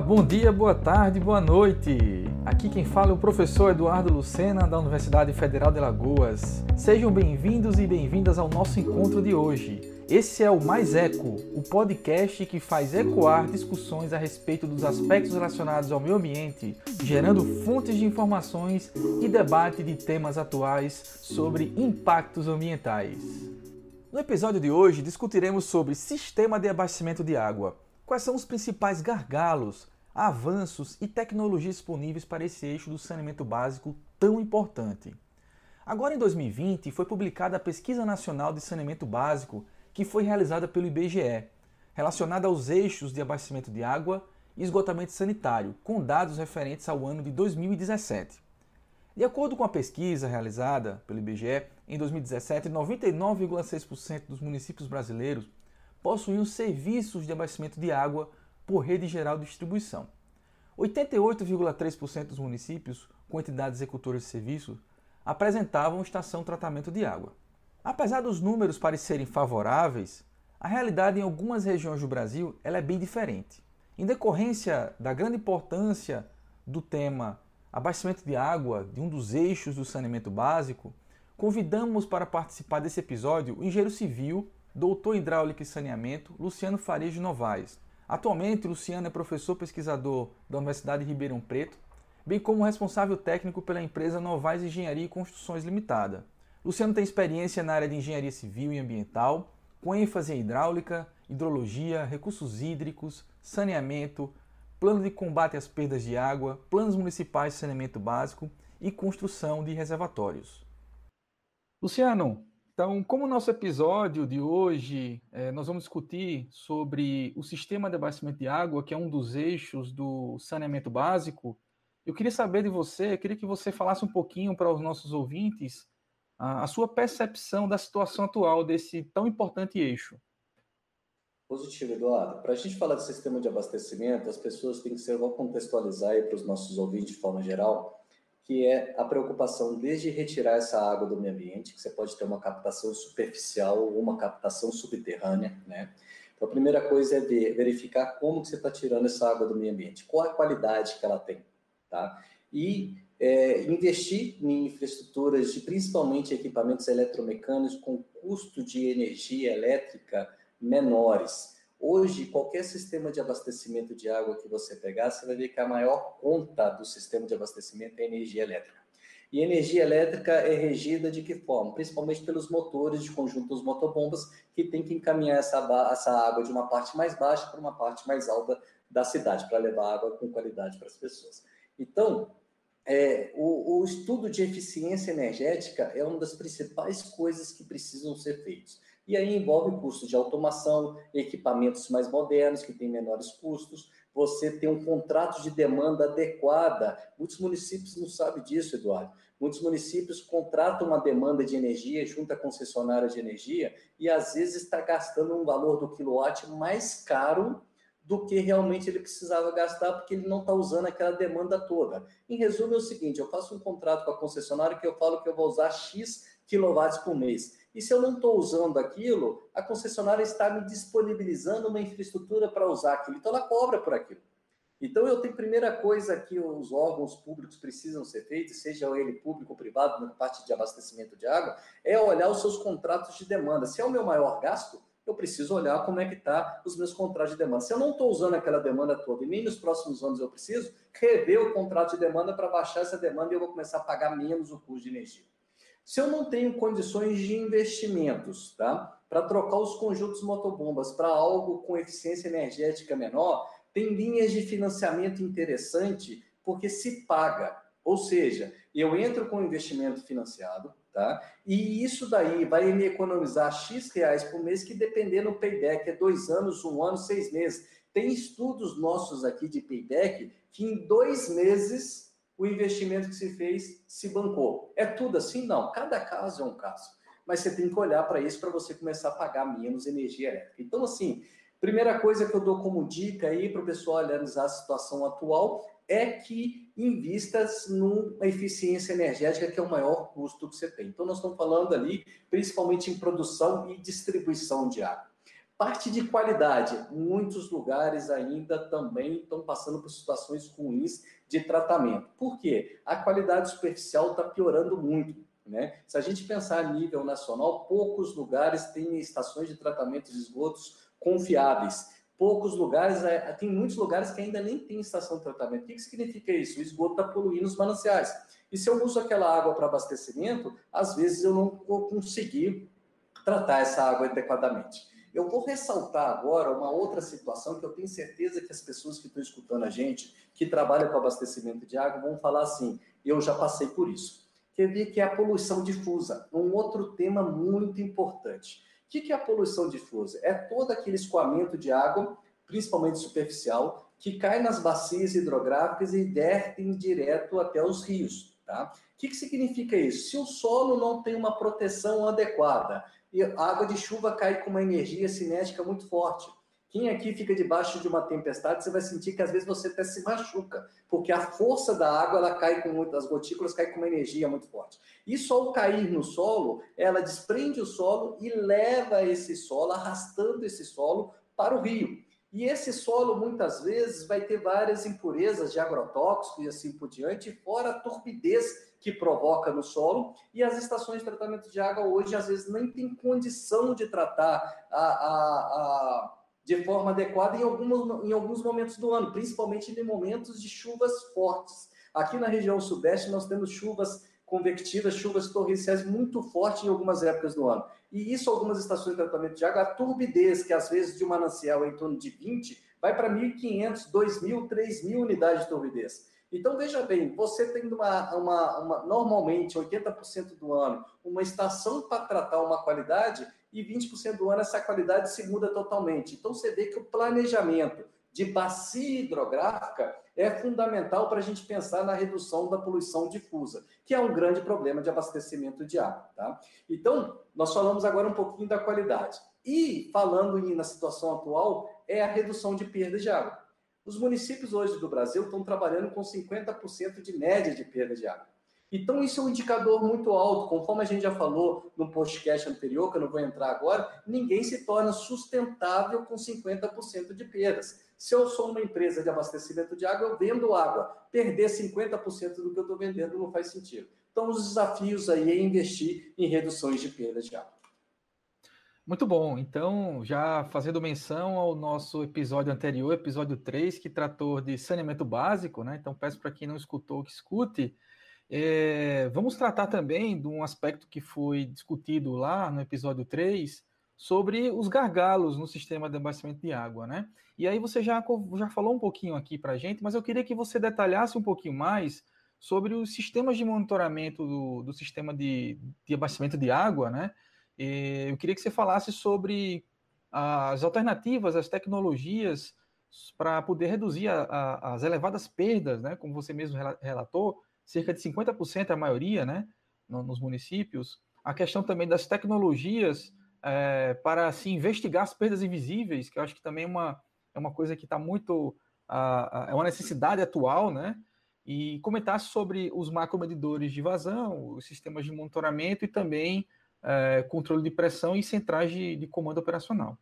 Bom dia, boa tarde, boa noite. Aqui quem fala é o professor Eduardo Lucena, da Universidade Federal de Lagoas. Sejam bem-vindos e bem-vindas ao nosso encontro de hoje. Esse é o Mais Eco, o podcast que faz ecoar discussões a respeito dos aspectos relacionados ao meio ambiente, gerando fontes de informações e debate de temas atuais sobre impactos ambientais. No episódio de hoje discutiremos sobre sistema de abastecimento de água. Quais são os principais gargalos, avanços e tecnologias disponíveis para esse eixo do saneamento básico tão importante? Agora em 2020 foi publicada a Pesquisa Nacional de Saneamento Básico, que foi realizada pelo IBGE, relacionada aos eixos de abastecimento de água e esgotamento sanitário, com dados referentes ao ano de 2017. De acordo com a pesquisa realizada pelo IBGE, em 2017, 99,6% dos municípios brasileiros possuíam serviços de abastecimento de água por rede geral de distribuição. 88,3% dos municípios com entidades executoras de serviço apresentavam estação de tratamento de água. Apesar dos números parecerem favoráveis, a realidade em algumas regiões do Brasil ela é bem diferente. Em decorrência da grande importância do tema abastecimento de água, de um dos eixos do saneamento básico, convidamos para participar desse episódio o engenheiro civil doutor em hidráulica e saneamento, Luciano de Novaes. Atualmente, Luciano é professor pesquisador da Universidade de Ribeirão Preto, bem como responsável técnico pela empresa Novaes Engenharia e Construções Limitada. Luciano tem experiência na área de engenharia civil e ambiental, com ênfase em hidráulica, hidrologia, recursos hídricos, saneamento, plano de combate às perdas de água, planos municipais de saneamento básico e construção de reservatórios. Luciano, então, como nosso episódio de hoje, é, nós vamos discutir sobre o sistema de abastecimento de água, que é um dos eixos do saneamento básico, eu queria saber de você, eu queria que você falasse um pouquinho para os nossos ouvintes a, a sua percepção da situação atual desse tão importante eixo. Positivo, Eduardo. Para a gente falar de sistema de abastecimento, as pessoas têm que ser, vou contextualizar aí para os nossos ouvintes de forma geral, que é a preocupação desde retirar essa água do meio ambiente, que você pode ter uma captação superficial ou uma captação subterrânea, né? Então, a primeira coisa é ver, verificar como que você está tirando essa água do meio ambiente, qual a qualidade que ela tem, tá? E é, investir em infraestruturas de principalmente equipamentos eletromecânicos com custo de energia elétrica menores, Hoje, qualquer sistema de abastecimento de água que você pegar, você vai ver que a maior conta do sistema de abastecimento é energia elétrica. E energia elétrica é regida de que forma? Principalmente pelos motores de conjunto dos motobombas, que tem que encaminhar essa, essa água de uma parte mais baixa para uma parte mais alta da cidade, para levar água com qualidade para as pessoas. Então, é, o, o estudo de eficiência energética é uma das principais coisas que precisam ser feitos. E aí envolve custos de automação, equipamentos mais modernos, que têm menores custos, você ter um contrato de demanda adequada. Muitos municípios não sabem disso, Eduardo. Muitos municípios contratam uma demanda de energia junto à concessionária de energia e às vezes está gastando um valor do quilowatt mais caro do que realmente ele precisava gastar, porque ele não está usando aquela demanda toda. Em resumo, é o seguinte: eu faço um contrato com a concessionária que eu falo que eu vou usar X quilowatts por mês. E se eu não estou usando aquilo, a concessionária está me disponibilizando uma infraestrutura para usar aquilo. Então ela cobra por aquilo. Então eu tenho primeira coisa que os órgãos públicos precisam ser feitos, seja ele público ou privado, na parte de abastecimento de água, é olhar os seus contratos de demanda. Se é o meu maior gasto, eu preciso olhar como é que está os meus contratos de demanda. Se eu não estou usando aquela demanda toda e nem nos próximos anos eu preciso, rever o contrato de demanda para baixar essa demanda e eu vou começar a pagar menos o custo de energia. Se eu não tenho condições de investimentos, tá? Para trocar os conjuntos motobombas para algo com eficiência energética menor, tem linhas de financiamento interessante porque se paga. Ou seja, eu entro com investimento financiado, tá? E isso daí vai me economizar X reais por mês, que dependendo do payback é dois anos, um ano, seis meses. Tem estudos nossos aqui de payback que em dois meses o investimento que se fez se bancou. É tudo assim? Não. Cada caso é um caso. Mas você tem que olhar para isso para você começar a pagar menos energia elétrica. Então, assim, primeira coisa que eu dou como dica aí para o pessoal analisar a situação atual é que invistas numa eficiência energética, que é o maior custo que você tem. Então, nós estamos falando ali principalmente em produção e distribuição de água. Parte de qualidade. Muitos lugares ainda também estão passando por situações ruins de tratamento. Por quê? A qualidade superficial está piorando muito. Né? Se a gente pensar a nível nacional, poucos lugares têm estações de tratamento de esgotos confiáveis. Poucos lugares, é, tem muitos lugares que ainda nem tem estação de tratamento. O que, que significa isso? O esgoto está poluindo os mananciais. E se eu uso aquela água para abastecimento, às vezes eu não vou conseguir tratar essa água adequadamente. Eu vou ressaltar agora uma outra situação que eu tenho certeza que as pessoas que estão escutando a gente, que trabalham com abastecimento de água, vão falar assim: eu já passei por isso. Quer ver que é a poluição difusa, um outro tema muito importante. O que é a poluição difusa? É todo aquele escoamento de água, principalmente superficial, que cai nas bacias hidrográficas e dertem direto até os rios. Tá? O que, que significa isso? Se o solo não tem uma proteção adequada, e a água de chuva cai com uma energia cinética muito forte. Quem aqui fica debaixo de uma tempestade, você vai sentir que às vezes você até se machuca, porque a força da água ela cai com muitas gotículas, cai com uma energia muito forte. Isso ao cair no solo, ela desprende o solo e leva esse solo, arrastando esse solo para o rio. E esse solo, muitas vezes, vai ter várias impurezas de agrotóxicos e assim por diante, fora a turbidez que provoca no solo. E as estações de tratamento de água hoje, às vezes, nem tem condição de tratar a, a, a, de forma adequada em alguns, em alguns momentos do ano, principalmente em momentos de chuvas fortes. Aqui na região sudeste, nós temos chuvas convectivas, chuvas torrenciais muito fortes em algumas épocas do ano. E isso, algumas estações de tratamento de água, a turbidez, que às vezes de um manancial é em torno de 20, vai para 1.500, 2.000, 3.000 unidades de turbidez. Então, veja bem, você tendo uma, uma, uma normalmente 80% do ano, uma estação para tratar uma qualidade, e 20% do ano essa qualidade se muda totalmente. Então, você vê que o planejamento de bacia hidrográfica é fundamental para a gente pensar na redução da poluição difusa, que é um grande problema de abastecimento de água. Tá? Então, nós falamos agora um pouquinho da qualidade. E, falando na situação atual, é a redução de perda de água. Os municípios hoje do Brasil estão trabalhando com 50% de média de perda de água. Então, isso é um indicador muito alto. Conforme a gente já falou no podcast anterior, que eu não vou entrar agora, ninguém se torna sustentável com 50% de perdas. Se eu sou uma empresa de abastecimento de água, eu vendo água. Perder 50% do que eu estou vendendo não faz sentido. Então, os desafios aí é investir em reduções de perdas de água. Muito bom. Então, já fazendo menção ao nosso episódio anterior, episódio 3, que tratou de saneamento básico, né? Então, peço para quem não escutou que escute. É, vamos tratar também de um aspecto que foi discutido lá no episódio 3 sobre os gargalos no sistema de abastecimento de água, né? E aí você já, já falou um pouquinho aqui para a gente, mas eu queria que você detalhasse um pouquinho mais sobre os sistemas de monitoramento do, do sistema de, de abastecimento de água, né? E eu queria que você falasse sobre as alternativas, as tecnologias para poder reduzir a, a, as elevadas perdas, né? Como você mesmo relatou, cerca de 50% a maioria, né, nos municípios. A questão também das tecnologias é, para se investigar as perdas invisíveis, que eu acho que também é uma, é uma coisa que está muito. é uma necessidade atual, né? E comentar sobre os macromedidores de vazão, os sistemas de monitoramento e também é, controle de pressão e centrais de, de comando operacional.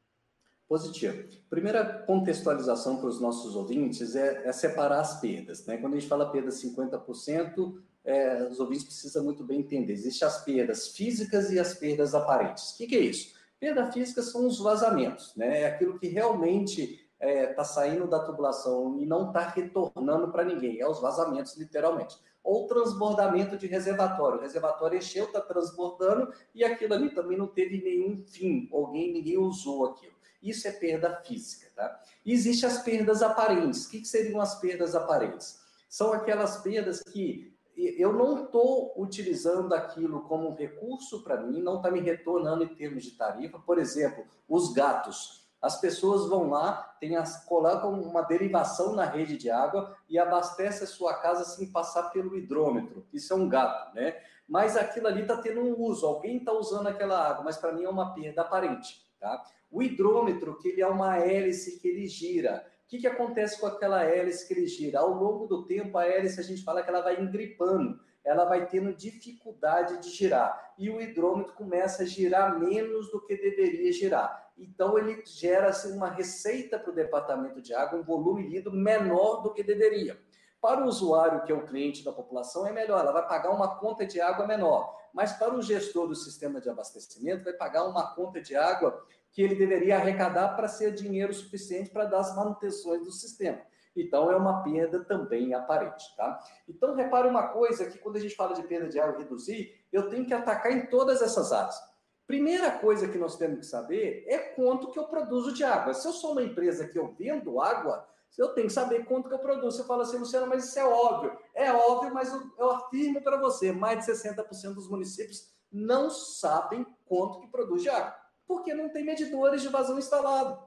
Positivo. Primeira contextualização para os nossos ouvintes é, é, separar as perdas. Né? Quando a gente fala perda 50%, é, os ouvintes precisam muito bem entender. Existem as perdas físicas e as perdas aparentes. O que, que é isso? Perda física são os vazamentos, né? É aquilo que realmente está é, tá saindo da tubulação e não está retornando para ninguém. É os vazamentos, literalmente. Ou transbordamento de reservatório. O reservatório encheu, está transbordando e aquilo ali também não teve nenhum fim. Alguém, ninguém usou aquilo. Isso é perda física, tá? Existem as perdas aparentes. O que, que seriam as perdas aparentes? São aquelas perdas que eu não estou utilizando aquilo como um recurso para mim, não está me retornando em termos de tarifa. Por exemplo, os gatos. As pessoas vão lá, tem as, colocam uma derivação na rede de água e abastece a sua casa sem passar pelo hidrômetro. Isso é um gato, né? Mas aquilo ali está tendo um uso, alguém está usando aquela água, mas para mim é uma perda aparente. Tá? O hidrômetro, que ele é uma hélice que ele gira. O que, que acontece com aquela hélice que ele gira? Ao longo do tempo, a hélice, a gente fala que ela vai engripando. ela vai tendo dificuldade de girar. E o hidrômetro começa a girar menos do que deveria girar. Então, ele gera assim, uma receita para o departamento de água, um volume lido menor do que deveria. Para o usuário, que é o cliente da população, é melhor, ela vai pagar uma conta de água menor. Mas para o gestor do sistema de abastecimento, vai pagar uma conta de água que ele deveria arrecadar para ser dinheiro suficiente para dar as manutenções do sistema. Então, é uma perda também aparente, tá? Então, repare uma coisa, que quando a gente fala de perda de água reduzir, eu tenho que atacar em todas essas áreas. Primeira coisa que nós temos que saber é quanto que eu produzo de água. Se eu sou uma empresa que eu vendo água, eu tenho que saber quanto que eu produzo. Você fala assim, Luciano, mas isso é óbvio. É óbvio, mas eu afirmo para você, mais de 60% dos municípios não sabem quanto que produz de água, porque não tem medidores de vazão instalado.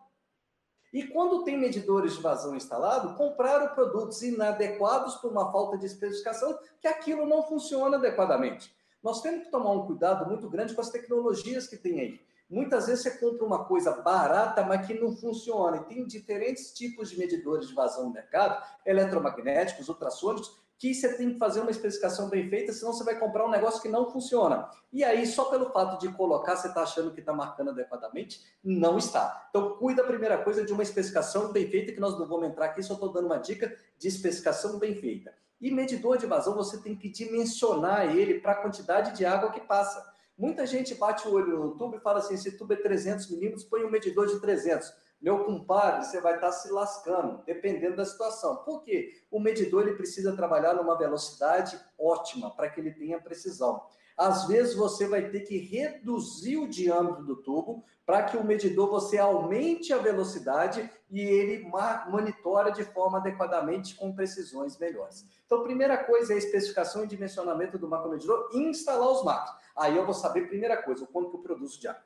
E quando tem medidores de vazão instalado, compraram produtos inadequados por uma falta de especificação, que aquilo não funciona adequadamente. Nós temos que tomar um cuidado muito grande com as tecnologias que tem aí. Muitas vezes você compra uma coisa barata, mas que não funciona. E tem diferentes tipos de medidores de vazão no mercado, eletromagnéticos, ultrassônicos, que você tem que fazer uma especificação bem feita, senão você vai comprar um negócio que não funciona. E aí, só pelo fato de colocar, você está achando que está marcando adequadamente? Não está. Então, cuida a primeira coisa de uma especificação bem feita, que nós não vamos entrar aqui, só estou dando uma dica de especificação bem feita. E medidor de vazão, você tem que dimensionar ele para a quantidade de água que passa. Muita gente bate o olho no tubo e fala assim: esse tubo é 300 milímetros, põe um medidor de 300. Meu compadre, você vai estar se lascando, dependendo da situação. Por quê? O medidor ele precisa trabalhar numa velocidade ótima para que ele tenha precisão. Às vezes você vai ter que reduzir o diâmetro do tubo para que o medidor você aumente a velocidade e ele monitore de forma adequadamente com precisões melhores. Então, primeira coisa é a especificação e dimensionamento do macromedidor e instalar os macros. Aí eu vou saber, primeira coisa, o quanto que eu produzo de água.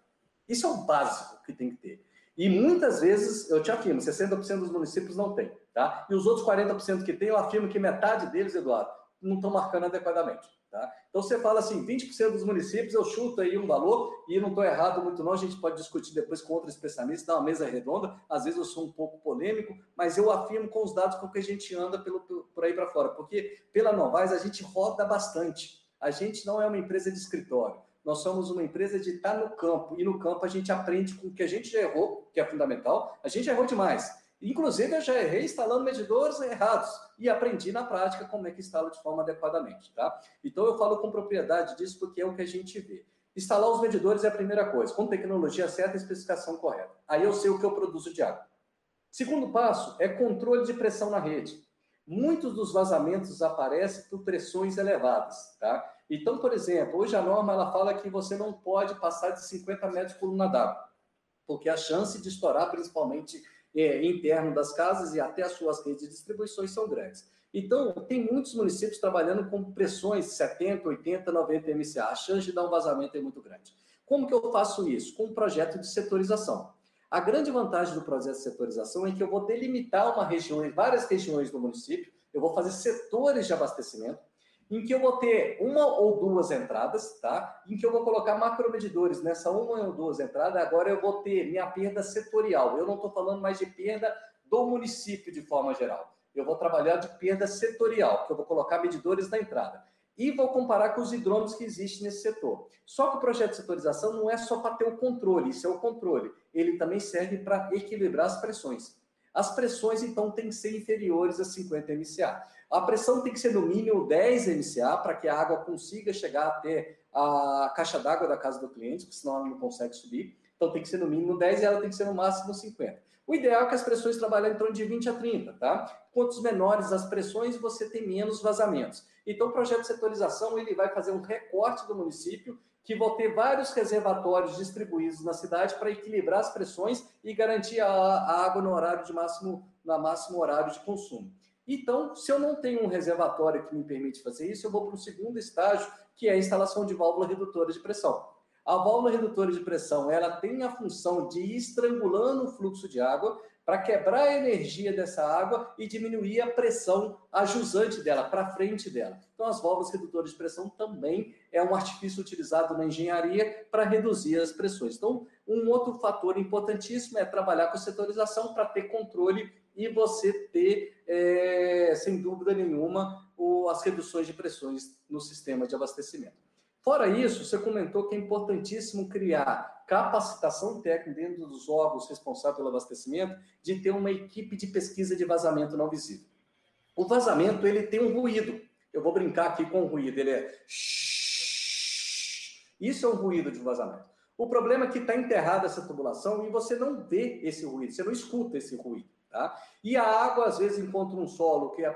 Isso é o básico que tem que ter. E muitas vezes, eu te afirmo, 60% dos municípios não tem, tá? E os outros 40% que tem, eu afirmo que metade deles, Eduardo, não estão marcando adequadamente, tá? Então você fala assim, 20% dos municípios, eu chuto aí um valor, e não estou errado muito não, a gente pode discutir depois com outros especialistas, dar uma mesa redonda, às vezes eu sou um pouco polêmico, mas eu afirmo com os dados com que a gente anda pelo, por aí para fora, porque pela Novaes a gente roda bastante, a gente não é uma empresa de escritório. Nós somos uma empresa de estar no campo. E no campo a gente aprende com o que a gente já errou, que é fundamental. A gente errou demais. Inclusive, eu já errei instalando medidores errados e aprendi na prática como é que instala de forma adequadamente, tá? Então, eu falo com propriedade disso porque é o que a gente vê. Instalar os medidores é a primeira coisa, com tecnologia certa e especificação correta. Aí eu sei o que eu produzo de água. Segundo passo é controle de pressão na rede. Muitos dos vazamentos aparecem por pressões elevadas, tá? Então, por exemplo, hoje a norma ela fala que você não pode passar de 50 metros por coluna d'água, porque a chance de estourar, principalmente é, interno das casas e até as suas redes de distribuições são grandes. Então, tem muitos municípios trabalhando com pressões de 70, 80, 90 MCA. A chance de dar um vazamento é muito grande. Como que eu faço isso? Com um projeto de setorização. A grande vantagem do projeto de setorização é que eu vou delimitar uma região, várias regiões do município, eu vou fazer setores de abastecimento, em que eu vou ter uma ou duas entradas, tá? Em que eu vou colocar macromedidores nessa uma ou duas entradas, agora eu vou ter minha perda setorial. Eu não estou falando mais de perda do município de forma geral. Eu vou trabalhar de perda setorial, que eu vou colocar medidores na entrada. E vou comparar com os hidrômetros que existem nesse setor. Só que o projeto de setorização não é só para ter o controle, isso é o controle. Ele também serve para equilibrar as pressões. As pressões, então, têm que ser inferiores a 50 MCA. A pressão tem que ser no mínimo 10 MCA para que a água consiga chegar até a caixa d'água da casa do cliente, porque senão ela não consegue subir. Então tem que ser no mínimo 10 e ela tem que ser no máximo 50. O ideal é que as pressões trabalhem em torno de 20 a 30, tá? Quantos menores as pressões, você tem menos vazamentos. Então o projeto de setorização ele vai fazer um recorte do município que vão ter vários reservatórios distribuídos na cidade para equilibrar as pressões e garantir a, a água no horário de máximo, na máximo horário de consumo. Então, se eu não tenho um reservatório que me permite fazer isso, eu vou para o segundo estágio, que é a instalação de válvula redutora de pressão. A válvula redutora de pressão, ela tem a função de ir estrangulando o fluxo de água para quebrar a energia dessa água e diminuir a pressão ajusante dela, para frente dela. Então, as válvulas redutoras de pressão também é um artifício utilizado na engenharia para reduzir as pressões. Então, um outro fator importantíssimo é trabalhar com setorização para ter controle e você ter, é, sem dúvida nenhuma, o, as reduções de pressões no sistema de abastecimento. Fora isso, você comentou que é importantíssimo criar capacitação técnica dentro dos órgãos responsáveis pelo abastecimento, de ter uma equipe de pesquisa de vazamento não visível. O vazamento ele tem um ruído. Eu vou brincar aqui com o ruído. Ele é isso é um ruído de vazamento. O problema é que está enterrada essa tubulação e você não vê esse ruído, você não escuta esse ruído. Tá? E a água, às vezes, encontra um solo que é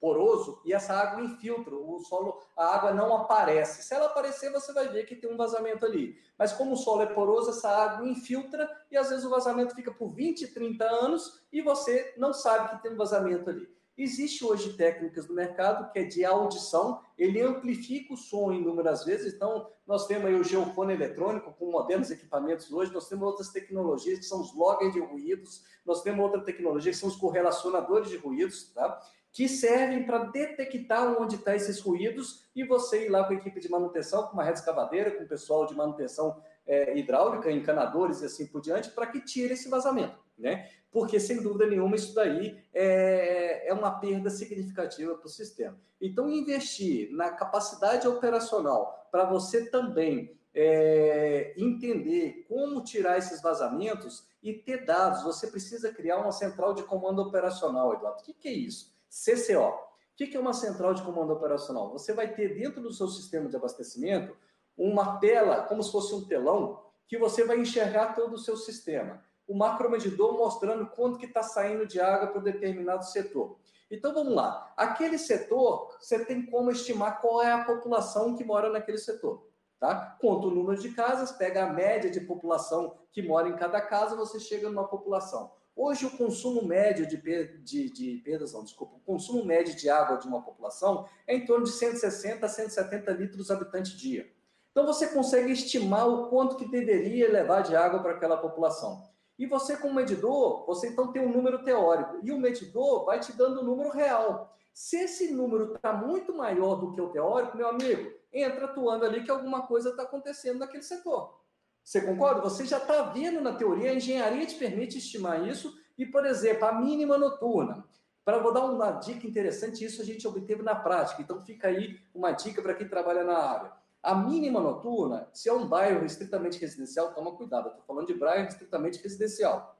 poroso e essa água infiltra, o solo, a água não aparece. Se ela aparecer, você vai ver que tem um vazamento ali. Mas como o solo é poroso, essa água infiltra e às vezes o vazamento fica por 20, 30 anos e você não sabe que tem um vazamento ali. Existe hoje técnicas no mercado que é de audição, ele amplifica o som inúmeras vezes, então nós temos aí o geofone eletrônico com modernos equipamentos hoje, nós temos outras tecnologias que são os loggers de ruídos, nós temos outra tecnologia que são os correlacionadores de ruídos, tá? que servem para detectar onde estão tá esses ruídos e você ir lá com a equipe de manutenção, com uma rede escavadeira, com o pessoal de manutenção é, hidráulica, encanadores e assim por diante, para que tire esse vazamento, né? Porque, sem dúvida nenhuma, isso daí é, é uma perda significativa para o sistema. Então, investir na capacidade operacional para você também é, entender como tirar esses vazamentos e ter dados. Você precisa criar uma central de comando operacional, Eduardo. O que, que é isso? CCO. O que é uma central de comando operacional? Você vai ter dentro do seu sistema de abastecimento uma tela, como se fosse um telão, que você vai enxergar todo o seu sistema. O macromedidor mostrando quanto que está saindo de água para um determinado setor. Então vamos lá. Aquele setor, você tem como estimar qual é a população que mora naquele setor. Tá? Conta o número de casas, pega a média de população que mora em cada casa, você chega numa população. Hoje, o consumo médio de, de, de perdas, não, desculpa, o consumo médio de água de uma população é em torno de 160 a 170 litros habitante dia. Então, você consegue estimar o quanto que deveria levar de água para aquela população. E você, como medidor, você então tem um número teórico. E o medidor vai te dando o um número real. Se esse número está muito maior do que o teórico, meu amigo, entra atuando ali que alguma coisa está acontecendo naquele setor. Você concorda? Você já está vendo na teoria, a engenharia te permite estimar isso, e, por exemplo, a mínima noturna. Para vou dar uma dica interessante, isso a gente obteve na prática, então fica aí uma dica para quem trabalha na área. A mínima noturna, se é um bairro estritamente residencial, toma cuidado, estou falando de bairro estritamente residencial.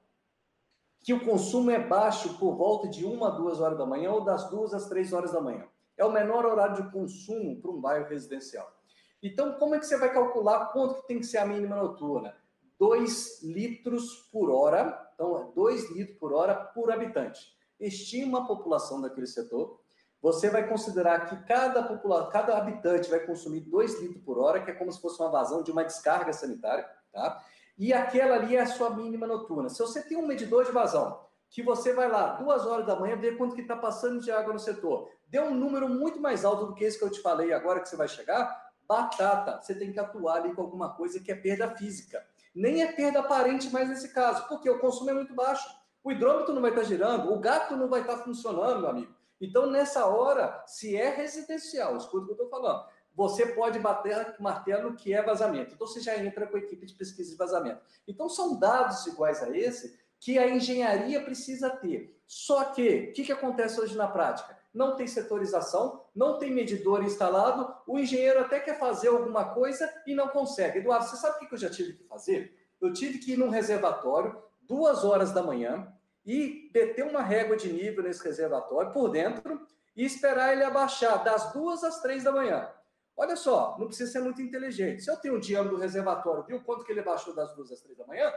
Que o consumo é baixo por volta de uma a duas horas da manhã ou das duas às três horas da manhã. É o menor horário de consumo para um bairro residencial. Então, como é que você vai calcular quanto que tem que ser a mínima noturna? 2 litros por hora, então 2 litros por hora por habitante. Estima a população daquele setor. Você vai considerar que cada, população, cada habitante vai consumir 2 litros por hora, que é como se fosse uma vazão de uma descarga sanitária, tá? E aquela ali é a sua mínima noturna. Se você tem um medidor de vazão, que você vai lá, duas horas da manhã, ver quanto que está passando de água no setor, deu um número muito mais alto do que esse que eu te falei agora que você vai chegar, batata, você tem que atuar ali com alguma coisa que é perda física. Nem é perda aparente mais nesse caso, porque o consumo é muito baixo. O hidrômetro não vai estar girando, o gato não vai estar funcionando, meu amigo. Então, nessa hora, se é residencial, escuta o que eu estou falando, você pode bater martelo que é vazamento. Então, você já entra com a equipe de pesquisa de vazamento. Então, são dados iguais a esse que a engenharia precisa ter. Só que, o que, que acontece hoje na prática? não tem setorização, não tem medidor instalado, o engenheiro até quer fazer alguma coisa e não consegue. Eduardo, você sabe o que eu já tive que fazer? Eu tive que ir num reservatório, duas horas da manhã, e meter uma régua de nível nesse reservatório por dentro e esperar ele abaixar das duas às três da manhã. Olha só, não precisa ser muito inteligente. Se eu tenho o diâmetro do reservatório, viu quanto que ele baixou das duas às três da manhã?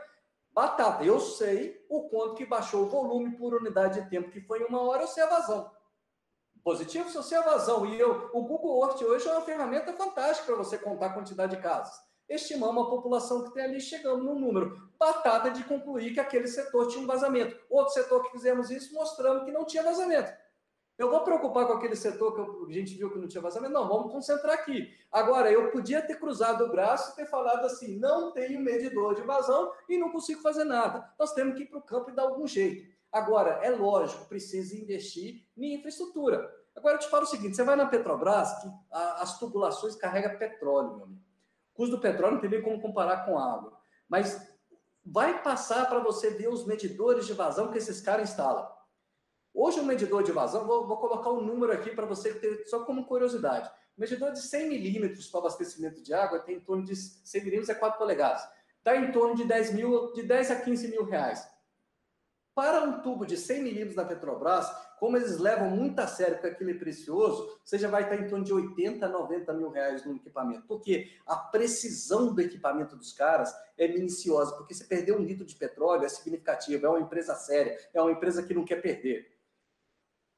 Batata, eu sei o quanto que baixou o volume por unidade de tempo, que foi uma hora, eu sei a vazão positivo se você é vazão. E eu, o Google Earth hoje é uma ferramenta fantástica para você contar a quantidade de casas. Estimamos a população que tem ali, chegamos num número. Batata de concluir que aquele setor tinha um vazamento. Outro setor que fizemos isso, mostrando que não tinha vazamento. Eu vou preocupar com aquele setor que a gente viu que não tinha vazamento? Não, vamos concentrar aqui. Agora, eu podia ter cruzado o braço e ter falado assim: não tenho medidor de vazão e não consigo fazer nada. Nós temos que ir para o campo e dar algum jeito. Agora, é lógico, precisa investir em infraestrutura. Agora, eu te falo o seguinte: você vai na Petrobras, que as tubulações carregam petróleo, meu amigo. O custo do petróleo não tem nem como comparar com água. Mas vai passar para você ver os medidores de vazão que esses caras instalam. Hoje, o medidor de vazão, vou, vou colocar um número aqui para você ter só como curiosidade. O medidor de 100 milímetros para abastecimento de água tem em torno de 100 milímetros, é 4 polegadas. Está em torno de 10, mil, de 10 a 15 mil reais. Para um tubo de 100 milímetros da Petrobras, como eles levam muito a sério que aquilo é precioso, você já vai estar em torno de 80 a 90 mil reais no equipamento. Porque a precisão do equipamento dos caras é minuciosa, porque se perder um litro de petróleo é significativo, é uma empresa séria, é uma empresa que não quer perder.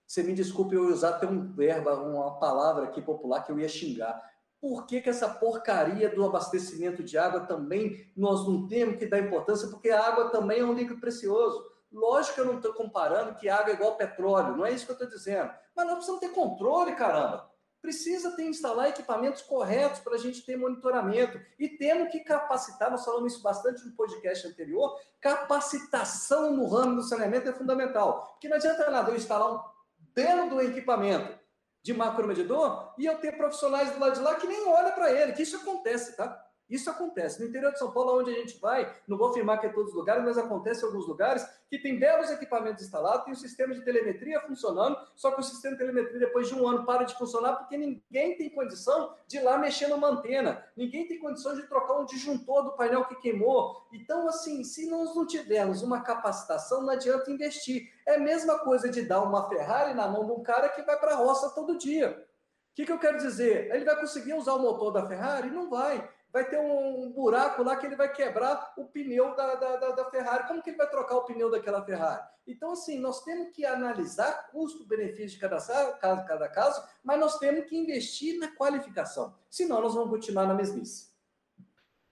Você me desculpe eu usar até um verbo, uma palavra aqui popular que eu ia xingar. Por que, que essa porcaria do abastecimento de água também nós não temos que dar importância? Porque a água também é um líquido precioso. Lógico que eu não estou comparando que água é igual petróleo, não é isso que eu estou dizendo. Mas nós precisamos ter controle, caramba. Precisa ter instalar equipamentos corretos para a gente ter monitoramento. E temos que capacitar, nós falamos isso bastante no podcast anterior, capacitação no ramo do saneamento é fundamental. Porque não adianta nada eu instalar um dentro do equipamento de macromedidor e eu ter profissionais do lado de lá que nem olham para ele, que isso acontece, tá? Isso acontece. No interior de São Paulo, onde a gente vai, não vou afirmar que é todos os lugares, mas acontece em alguns lugares que tem belos equipamentos instalados, tem o um sistema de telemetria funcionando, só que o sistema de telemetria, depois de um ano, para de funcionar porque ninguém tem condição de ir lá mexer numa antena, ninguém tem condição de trocar um disjuntor do painel que queimou. Então, assim, se nós não tivermos uma capacitação, não adianta investir. É a mesma coisa de dar uma Ferrari na mão de um cara que vai para a roça todo dia. O que, que eu quero dizer? Ele vai conseguir usar o motor da Ferrari? Não vai vai ter um buraco lá que ele vai quebrar o pneu da, da, da, da Ferrari. Como que ele vai trocar o pneu daquela Ferrari? Então, assim, nós temos que analisar custo-benefício de cada caso, cada caso, mas nós temos que investir na qualificação. Senão, nós vamos continuar na mesmice.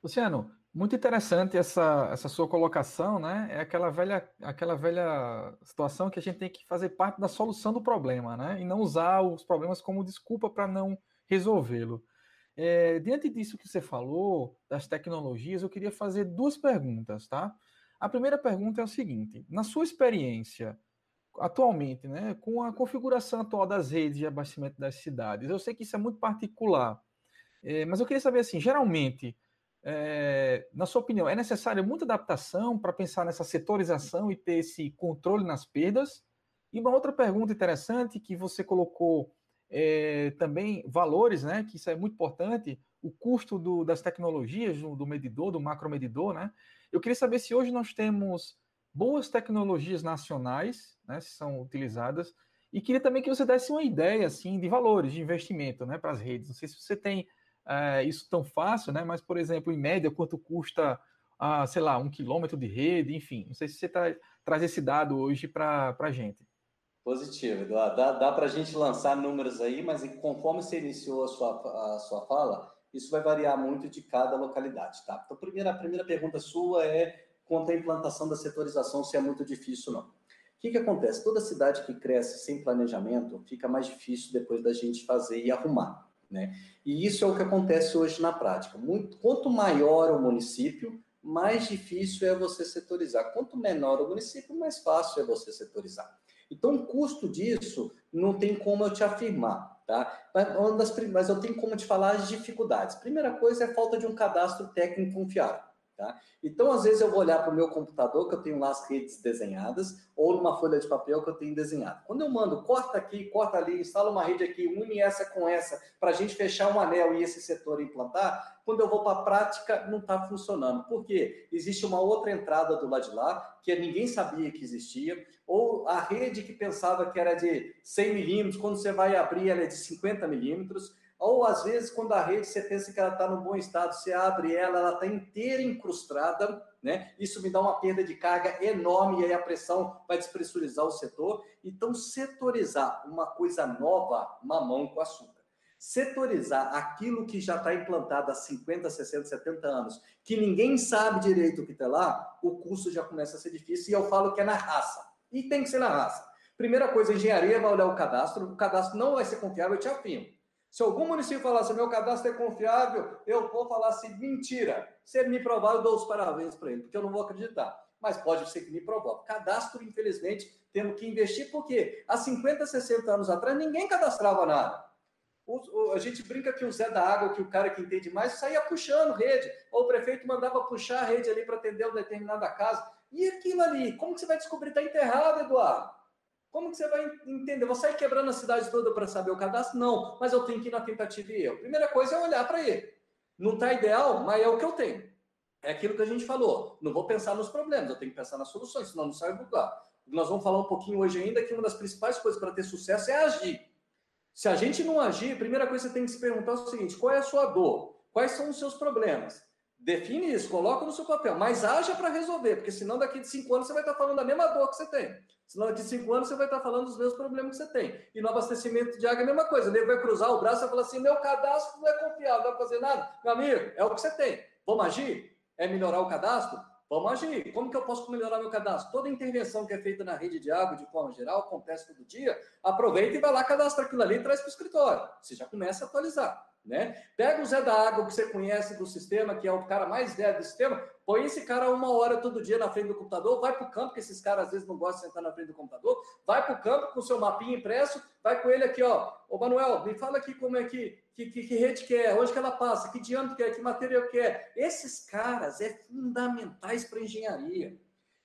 Luciano, muito interessante essa, essa sua colocação, né? É aquela velha, aquela velha situação que a gente tem que fazer parte da solução do problema, né? E não usar os problemas como desculpa para não resolvê-lo. É, diante disso que você falou, das tecnologias, eu queria fazer duas perguntas, tá? A primeira pergunta é o seguinte: na sua experiência, atualmente, né, com a configuração atual das redes de abastecimento das cidades, eu sei que isso é muito particular, é, mas eu queria saber assim, geralmente, é, na sua opinião, é necessária muita adaptação para pensar nessa setorização e ter esse controle nas perdas? E uma outra pergunta interessante que você colocou é, também valores, né, que isso é muito importante, o custo do, das tecnologias, do, do, medidor, do macromedidor, né? Eu queria saber se hoje nós temos boas tecnologias nacionais, né, se são utilizadas, e queria também que você desse uma ideia, assim, de valores de investimento, né, para as redes. Não sei se você tem é, isso tão fácil, né, mas, por exemplo, em média, quanto custa, ah, sei lá, um quilômetro de rede, enfim. Não sei se você tra traz esse dado hoje para a gente. Positivo, Eduardo. Dá, dá para a gente lançar números aí, mas conforme você iniciou a sua, a sua fala, isso vai variar muito de cada localidade, tá? Então, primeira, a primeira pergunta sua é quanto à implantação da setorização, se é muito difícil ou não. O que, que acontece? Toda cidade que cresce sem planejamento fica mais difícil depois da gente fazer e arrumar, né? E isso é o que acontece hoje na prática. Muito, quanto maior o município, mais difícil é você setorizar. Quanto menor o município, mais fácil é você setorizar. Então, o custo disso não tem como eu te afirmar, tá? Mas, mas eu tenho como te falar as dificuldades. Primeira coisa é a falta de um cadastro técnico confiável. Tá? Então, às vezes, eu vou olhar para o meu computador, que eu tenho lá as redes desenhadas, ou numa folha de papel que eu tenho desenhado. Quando eu mando, corta aqui, corta ali, instala uma rede aqui, une essa com essa, para a gente fechar um anel e esse setor implantar, quando eu vou para a prática, não está funcionando. Por quê? Existe uma outra entrada do lado de lá, que ninguém sabia que existia, ou a rede que pensava que era de 100 milímetros, quando você vai abrir, ela é de 50 milímetros ou às vezes, quando a rede você pensa que ela está no bom estado, você abre ela, ela está inteira incrustada, né? Isso me dá uma perda de carga enorme e aí a pressão vai despressurizar o setor. Então, setorizar uma coisa nova, mamão com açúcar. Setorizar aquilo que já está implantado há 50, 60, 70 anos, que ninguém sabe direito o que está lá, o custo já começa a ser difícil e eu falo que é na raça. E tem que ser na raça. Primeira coisa, a engenharia vai olhar o cadastro, o cadastro não vai ser confiável, eu te afirmo. Se algum município falar assim, meu cadastro é confiável, eu vou falar assim, mentira. Se ele me provar, eu dou os parabéns para ele, porque eu não vou acreditar. Mas pode ser que me prove. Cadastro, infelizmente, temos que investir, porque há 50, 60 anos atrás, ninguém cadastrava nada. O, o, a gente brinca que o Zé da Água, que o cara que entende mais, saía puxando rede. Ou o prefeito mandava puxar a rede ali para atender uma determinada casa. E aquilo ali, como que você vai descobrir? Está enterrado, Eduardo. Como que você vai entender? Vou sair quebrando a cidade toda para saber o cadastro? Não, mas eu tenho que ir na tentativa e erro. Primeira coisa é olhar para ele. Não está ideal, mas é o que eu tenho. É aquilo que a gente falou. Não vou pensar nos problemas, eu tenho que pensar nas soluções, senão não sai do lugar. Nós vamos falar um pouquinho hoje ainda que uma das principais coisas para ter sucesso é agir. Se a gente não agir, a primeira coisa que você tem que se perguntar é o seguinte: qual é a sua dor? Quais são os seus problemas? Define isso, coloca no seu papel, mas haja para resolver, porque senão daqui de cinco anos você vai estar falando da mesma dor que você tem. Senão daqui de cinco anos você vai estar falando dos mesmos problemas que você tem. E no abastecimento de água é a mesma coisa. Ele vai cruzar o braço e falar assim: meu cadastro não é confiável, não vai fazer nada. Meu amigo, é o que você tem. Vamos agir? É melhorar o cadastro? Vamos agir. Como que eu posso melhorar meu cadastro? Toda intervenção que é feita na rede de água, de forma geral, acontece todo dia. Aproveita e vai lá, cadastra aquilo ali e traz para o escritório. Você já começa a atualizar. Né? Pega o Zé da Água que você conhece do sistema, que é o cara mais velho do sistema, põe esse cara uma hora todo dia na frente do computador, vai para o campo, que esses caras às vezes não gostam de sentar na frente do computador, vai para o campo com o seu mapinha impresso, vai com ele aqui, ó. Ô Manuel, me fala aqui como é que, que, que, que rede que é, onde que ela passa, que diâmetro que é, que material que é. Esses caras é fundamentais para engenharia.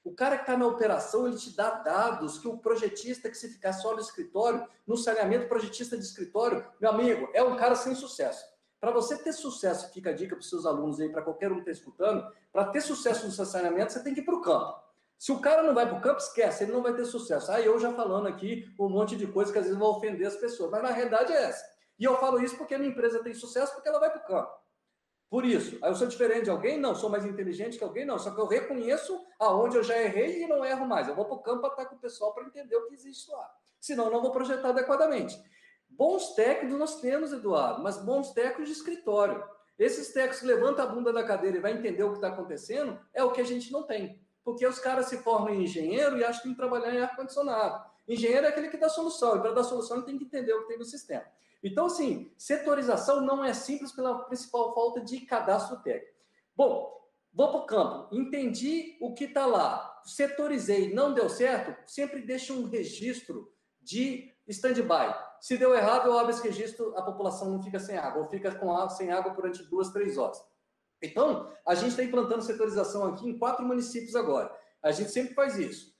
O cara que está na operação, ele te dá dados que o projetista que se ficar só no escritório, no saneamento, projetista de escritório, meu amigo, é um cara sem sucesso. Para você ter sucesso, fica a dica para os seus alunos aí, para qualquer um que está escutando, para ter sucesso no saneamento, você tem que ir para o campo. Se o cara não vai para o campo, esquece, ele não vai ter sucesso. Aí eu já falando aqui um monte de coisa que às vezes vão ofender as pessoas, mas na realidade é essa. E eu falo isso porque a minha empresa tem sucesso porque ela vai para o campo. Por isso, aí eu sou diferente de alguém? Não. Sou mais inteligente que alguém? Não. Só que eu reconheço aonde eu já errei e não erro mais. Eu vou para o campo para estar com o pessoal para entender o que existe lá. Senão, não vou projetar adequadamente. Bons técnicos nós temos, Eduardo, mas bons técnicos de escritório. Esses técnicos que levantam a bunda da cadeira e vai entender o que está acontecendo é o que a gente não tem. Porque os caras se formam em engenheiro e acham que tem que trabalhar em ar-condicionado. Engenheiro é aquele que dá solução, e para dar solução ele tem que entender o que tem no sistema. Então, assim, setorização não é simples pela principal falta de cadastro técnico. Bom, vou para o campo, entendi o que está lá, setorizei, não deu certo, sempre deixa um registro de stand-by. Se deu errado, eu abro esse registro, a população não fica sem água, ou fica com água, sem água durante duas, três horas. Então, a gente está implantando setorização aqui em quatro municípios agora. A gente sempre faz isso.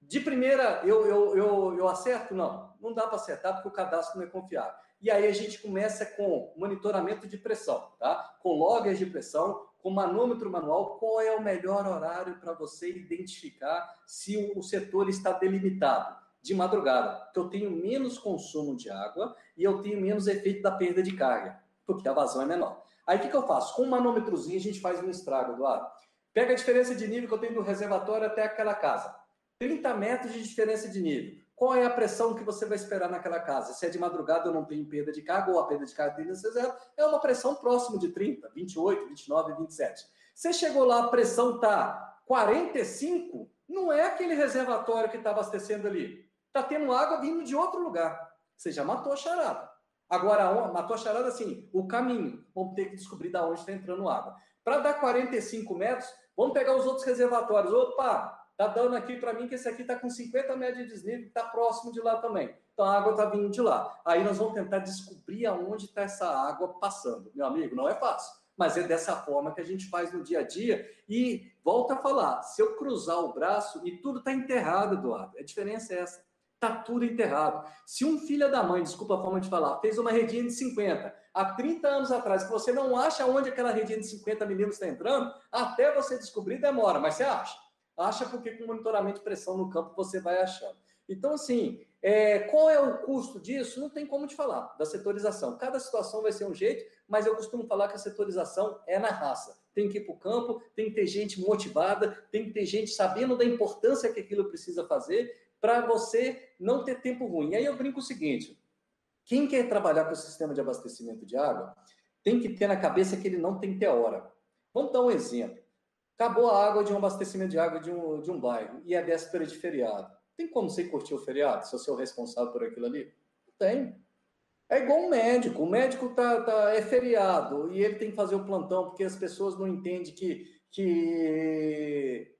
De primeira, eu, eu, eu, eu acerto? Não, não dá para acertar porque o cadastro não é confiável. E aí a gente começa com monitoramento de pressão, tá? Com loggers de pressão, com manômetro manual, qual é o melhor horário para você identificar se o setor está delimitado? De madrugada, porque eu tenho menos consumo de água e eu tenho menos efeito da perda de carga, porque a vazão é menor. Aí o que, que eu faço? Com um manômetrozinho a gente faz um estrago, Eduardo. Pega a diferença de nível que eu tenho do reservatório até aquela casa. 30 metros de diferença de nível. Qual é a pressão que você vai esperar naquela casa? Se é de madrugada eu não tenho perda de carga, ou a perda de carga ser zero, é uma pressão próximo de 30, 28, 29, 27. Você chegou lá, a pressão está 45, não é aquele reservatório que está abastecendo ali. Está tendo água vindo de outro lugar. Você já matou a charada. Agora, matou a charada assim, o caminho. Vamos ter que descobrir de onde está entrando água. Para dar 45 metros, vamos pegar os outros reservatórios. Opa, Tá dando aqui para mim que esse aqui está com 50 metros de desnível, está próximo de lá também. Então a água está vindo de lá. Aí nós vamos tentar descobrir aonde está essa água passando. Meu amigo, não é fácil. Mas é dessa forma que a gente faz no dia a dia. E volta a falar: se eu cruzar o braço e tudo está enterrado, Eduardo, a diferença é essa. Está tudo enterrado. Se um filho da mãe, desculpa a forma de falar, fez uma redinha de 50 há 30 anos atrás, que você não acha onde aquela redinha de 50 milímetros está entrando, até você descobrir demora, mas você acha. Acha porque com monitoramento de pressão no campo você vai achando. Então, assim, é, qual é o custo disso? Não tem como te falar, da setorização. Cada situação vai ser um jeito, mas eu costumo falar que a setorização é na raça. Tem que ir para o campo, tem que ter gente motivada, tem que ter gente sabendo da importância que aquilo precisa fazer para você não ter tempo ruim. E aí eu brinco o seguinte: quem quer trabalhar com o sistema de abastecimento de água tem que ter na cabeça que ele não tem que ter hora. Vamos dar um exemplo. Acabou a água de um abastecimento de água de um, de um bairro e é véspera de feriado. Tem como você curtir o feriado se eu sou responsável por aquilo ali? Não tem. É igual um médico. O médico tá, tá, é feriado e ele tem que fazer o plantão porque as pessoas não entendem que, que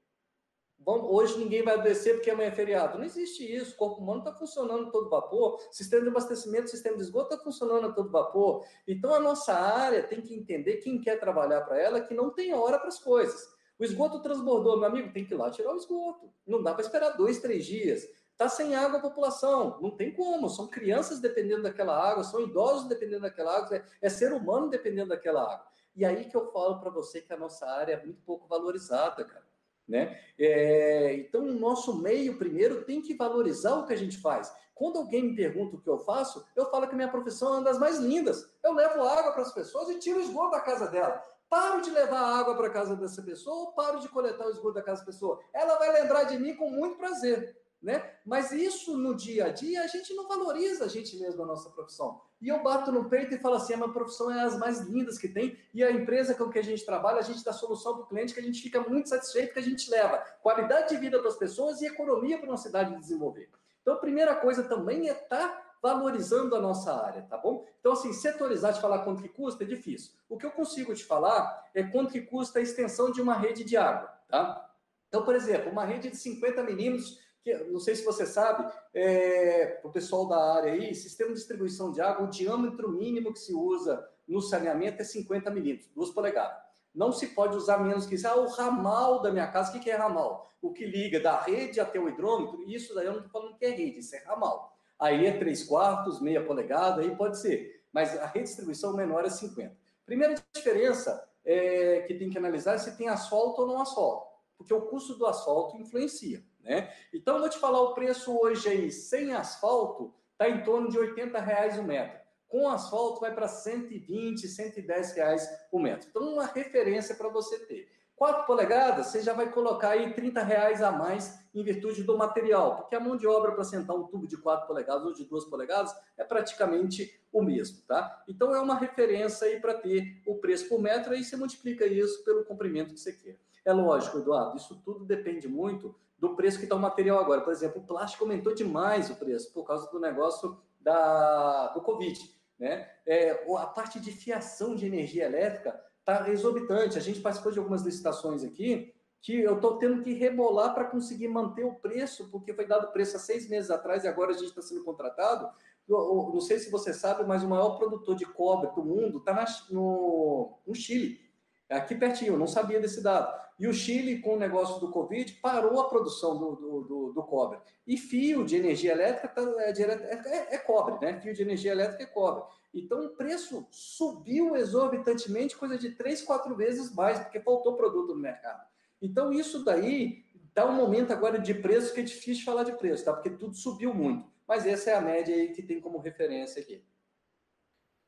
Bom, hoje ninguém vai descer porque amanhã é feriado. Não existe isso. O corpo humano está funcionando a todo vapor. O sistema de abastecimento, o sistema de esgoto está funcionando a todo vapor. Então, a nossa área tem que entender, quem quer trabalhar para ela, que não tem hora para as coisas. O esgoto transbordou, meu amigo, tem que ir lá tirar o esgoto. Não dá para esperar dois, três dias. Tá sem água a população, não tem como. São crianças dependendo daquela água, são idosos dependendo daquela água, é, é ser humano dependendo daquela água. E aí que eu falo para você que a nossa área é muito pouco valorizada, cara. Né? É, então, o nosso meio, primeiro, tem que valorizar o que a gente faz. Quando alguém me pergunta o que eu faço, eu falo que minha profissão é uma das mais lindas. Eu levo água para as pessoas e tiro o esgoto da casa dela. Paro de levar água para casa dessa pessoa ou paro de coletar o esgoto da casa da pessoa. Ela vai lembrar de mim com muito prazer né? Mas isso no dia a dia a gente não valoriza a gente mesmo a nossa profissão. E eu bato no peito e falo assim: a minha profissão é as mais lindas que tem, e a empresa com que a gente trabalha, a gente dá solução para o cliente que a gente fica muito satisfeito, que a gente leva qualidade de vida para as pessoas e economia para uma cidade desenvolver. Então, a primeira coisa também é estar tá valorizando a nossa área, tá bom? Então, assim, setorizar de falar quanto que custa é difícil. O que eu consigo te falar é quanto que custa a extensão de uma rede de água, tá? Então, por exemplo, uma rede de 50 milímetros que não sei se você sabe, é, o pessoal da área aí, sistema de distribuição de água, o diâmetro mínimo que se usa no saneamento é 50 milímetros, 2 polegadas. Não se pode usar menos que isso. Ah, o ramal da minha casa, o que é ramal? O que liga da rede até o hidrômetro, isso daí eu não estou falando que é rede, isso é ramal. Aí é 3 quartos, meia polegada, aí pode ser. Mas a redistribuição menor é 50. Primeira diferença é, que tem que analisar é se tem asfalto ou não asfalto. Porque o custo do asfalto influencia. Né? Então, vou te falar o preço hoje aí, sem asfalto, está em torno de 80 reais o metro. Com asfalto vai para 120, 110 reais o metro. Então, uma referência para você ter. 4 polegadas, você já vai colocar aí 30 reais a mais em virtude do material, porque a mão de obra para sentar um tubo de 4 polegadas ou de 2 polegadas é praticamente o mesmo, tá? Então é uma referência aí para ter o preço por metro, aí você multiplica isso pelo comprimento que você quer. É lógico, Eduardo, isso tudo depende muito do preço que está o material agora. Por exemplo, o plástico aumentou demais o preço por causa do negócio da, do Covid. Né? É, a parte de fiação de energia elétrica está exorbitante. A gente participou de algumas licitações aqui que eu estou tendo que rebolar para conseguir manter o preço, porque foi dado preço há seis meses atrás e agora a gente está sendo contratado. Eu, eu, não sei se você sabe, mas o maior produtor de cobre do mundo está no, no Chile. É aqui pertinho, eu não sabia desse dado. E o Chile, com o negócio do Covid, parou a produção do, do, do, do cobre. E fio de energia elétrica tá, é, é, é, cobre, né? Fio de energia elétrica é cobre. Então o preço subiu exorbitantemente, coisa de três, quatro vezes mais, porque faltou produto no mercado. Então isso daí dá um momento agora de preço que é difícil falar de preço, tá? Porque tudo subiu muito. Mas essa é a média aí que tem como referência aqui.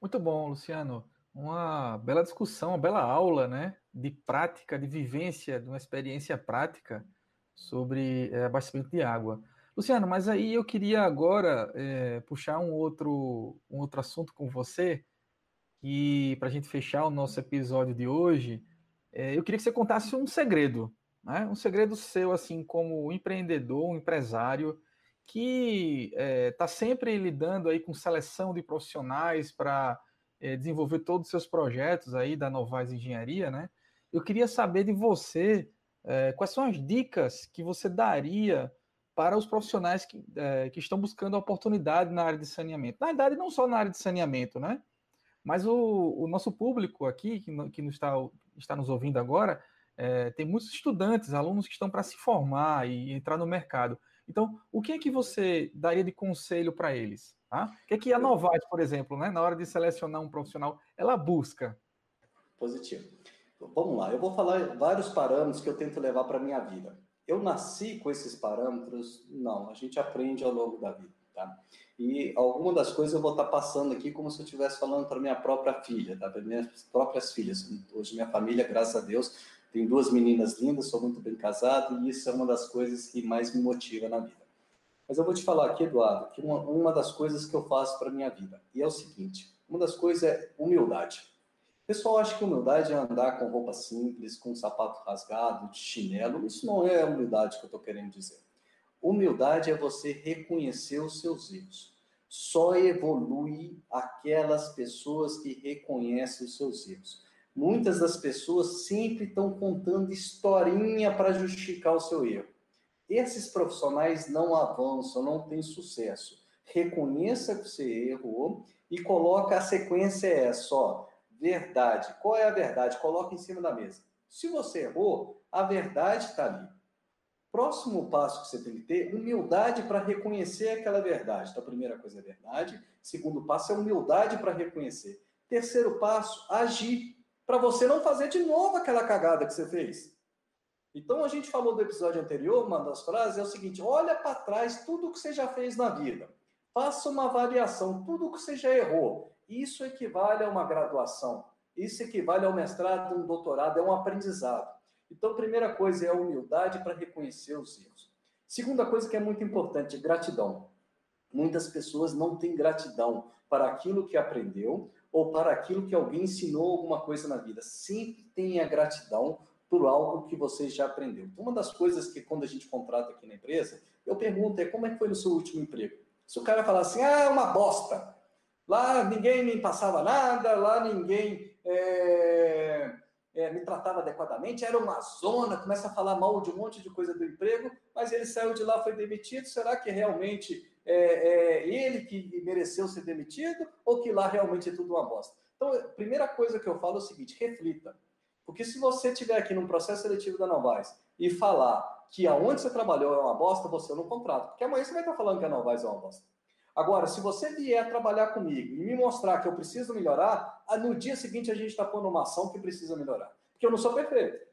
Muito bom, Luciano uma bela discussão, uma bela aula, né, de prática, de vivência, de uma experiência prática sobre é, abastecimento de água. Luciano, mas aí eu queria agora é, puxar um outro, um outro assunto com você, que para a gente fechar o nosso episódio de hoje, é, eu queria que você contasse um segredo, né? um segredo seu, assim, como empreendedor, um empresário, que está sempre lidando aí com seleção de profissionais para é, desenvolver todos os seus projetos aí da Novais Engenharia, né? Eu queria saber de você é, quais são as dicas que você daria para os profissionais que, é, que estão buscando oportunidade na área de saneamento. Na verdade, não só na área de saneamento, né? Mas o, o nosso público aqui, que, que nos está, está nos ouvindo agora, é, tem muitos estudantes, alunos que estão para se formar e entrar no mercado. Então, o que é que você daria de conselho para eles? Tá? O que, é que a Novartis, por exemplo, né, na hora de selecionar um profissional, ela busca? Positivo. Vamos lá, eu vou falar vários parâmetros que eu tento levar para a minha vida. Eu nasci com esses parâmetros? Não, a gente aprende ao longo da vida. Tá? E alguma das coisas eu vou estar passando aqui como se eu estivesse falando para minha própria filha, tá? para minhas próprias filhas. Hoje minha família, graças a Deus, tem duas meninas lindas, sou muito bem casado e isso é uma das coisas que mais me motiva na vida. Mas eu vou te falar aqui, Eduardo, que uma, uma das coisas que eu faço para minha vida, e é o seguinte, uma das coisas é humildade. O pessoal acha que humildade é andar com roupa simples, com sapato rasgado, de chinelo. Isso não é a humildade que eu estou querendo dizer. Humildade é você reconhecer os seus erros. Só evolui aquelas pessoas que reconhecem os seus erros. Muitas das pessoas sempre estão contando historinha para justificar o seu erro. Esses profissionais não avançam, não têm sucesso. Reconheça que você errou e coloca a sequência é só verdade. Qual é a verdade? Coloca em cima da mesa. Se você errou, a verdade está ali. Próximo passo que você tem que ter, humildade para reconhecer aquela verdade. Então, a primeira coisa é verdade. Segundo passo é humildade para reconhecer. Terceiro passo, agir. Para você não fazer de novo aquela cagada que você fez. Então, a gente falou do episódio anterior, uma das frases é o seguinte: olha para trás tudo que você já fez na vida. Faça uma avaliação, tudo que você já errou. Isso equivale a uma graduação. Isso equivale ao mestrado, um doutorado, é um aprendizado. Então, primeira coisa é a humildade para reconhecer os erros. Segunda coisa que é muito importante, gratidão. Muitas pessoas não têm gratidão para aquilo que aprendeu ou para aquilo que alguém ensinou alguma coisa na vida. Sempre tenha gratidão por algo que você já aprendeu. Então, uma das coisas que quando a gente contrata aqui na empresa, eu pergunto é como é que foi no seu último emprego? Se o cara falar assim, ah, é uma bosta, lá ninguém me passava nada, lá ninguém é, é, me tratava adequadamente, era uma zona, começa a falar mal de um monte de coisa do emprego, mas ele saiu de lá, foi demitido, será que realmente é, é ele que mereceu ser demitido ou que lá realmente é tudo uma bosta? Então, a primeira coisa que eu falo é o seguinte, reflita. Porque se você estiver aqui num processo seletivo da Novais e falar que aonde você trabalhou é uma bosta, você não contrata. Porque amanhã você vai estar falando que a Novais é uma bosta. Agora, se você vier trabalhar comigo e me mostrar que eu preciso melhorar, no dia seguinte a gente está pondo uma ação que precisa melhorar. Porque eu não sou perfeito.